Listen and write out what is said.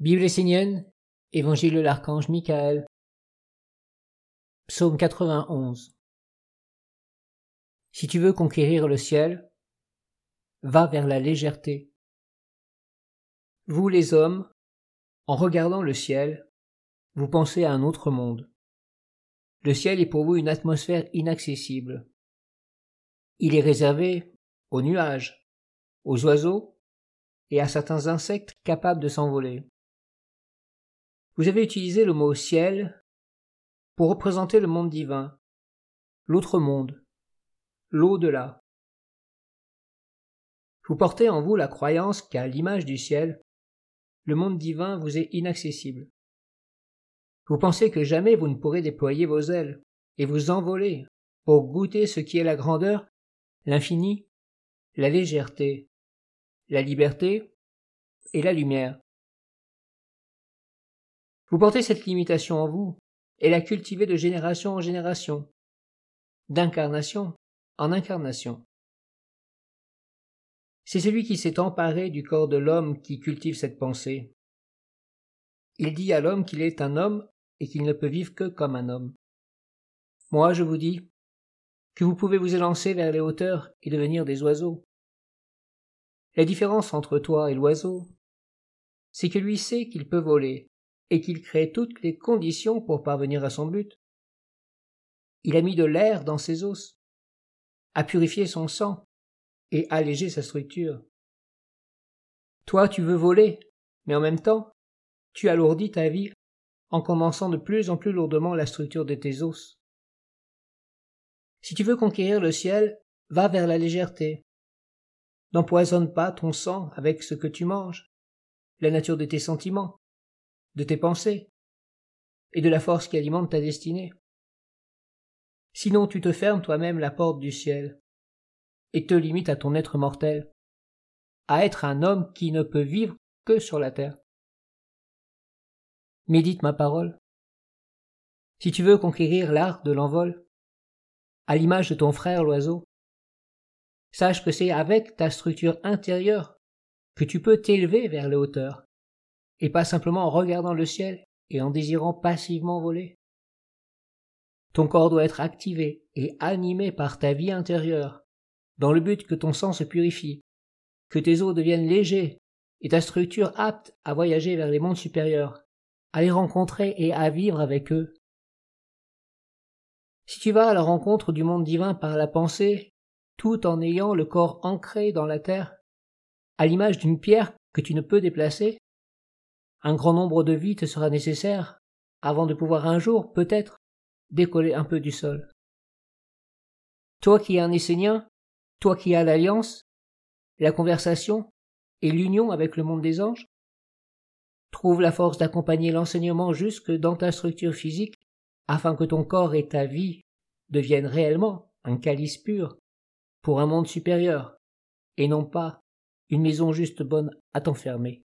Bible essénienne, Évangile de l'archange Michael, Psaume 91. Si tu veux conquérir le ciel, va vers la légèreté. Vous les hommes, en regardant le ciel, vous pensez à un autre monde. Le ciel est pour vous une atmosphère inaccessible. Il est réservé aux nuages, aux oiseaux et à certains insectes capables de s'envoler. Vous avez utilisé le mot ciel pour représenter le monde divin, l'autre monde, l'au-delà. Vous portez en vous la croyance qu'à l'image du ciel, le monde divin vous est inaccessible. Vous pensez que jamais vous ne pourrez déployer vos ailes et vous envoler pour goûter ce qui est la grandeur, l'infini, la légèreté, la liberté et la lumière. Vous portez cette limitation en vous, et la cultivez de génération en génération, d'incarnation en incarnation. C'est celui qui s'est emparé du corps de l'homme qui cultive cette pensée. Il dit à l'homme qu'il est un homme et qu'il ne peut vivre que comme un homme. Moi, je vous dis que vous pouvez vous élancer vers les hauteurs et devenir des oiseaux. La différence entre toi et l'oiseau, c'est que lui sait qu'il peut voler, et qu'il crée toutes les conditions pour parvenir à son but. Il a mis de l'air dans ses os, a purifié son sang et allégé sa structure. Toi, tu veux voler, mais en même temps, tu alourdis ta vie en commençant de plus en plus lourdement la structure de tes os. Si tu veux conquérir le ciel, va vers la légèreté. N'empoisonne pas ton sang avec ce que tu manges, la nature de tes sentiments, de tes pensées et de la force qui alimente ta destinée. Sinon tu te fermes toi-même la porte du ciel et te limites à ton être mortel, à être un homme qui ne peut vivre que sur la terre. Médite ma parole. Si tu veux conquérir l'art de l'envol, à l'image de ton frère l'oiseau, sache que c'est avec ta structure intérieure que tu peux t'élever vers les hauteurs, et pas simplement en regardant le ciel et en désirant passivement voler. Ton corps doit être activé et animé par ta vie intérieure, dans le but que ton sang se purifie, que tes os deviennent légers et ta structure apte à voyager vers les mondes supérieurs, à les rencontrer et à vivre avec eux. Si tu vas à la rencontre du monde divin par la pensée, tout en ayant le corps ancré dans la terre, à l'image d'une pierre que tu ne peux déplacer, un grand nombre de vies te sera nécessaire avant de pouvoir un jour, peut-être, décoller un peu du sol. Toi qui es un Essénien, toi qui as l'alliance, la conversation et l'union avec le monde des anges, trouve la force d'accompagner l'enseignement jusque dans ta structure physique afin que ton corps et ta vie deviennent réellement un calice pur pour un monde supérieur et non pas une maison juste bonne à t'enfermer.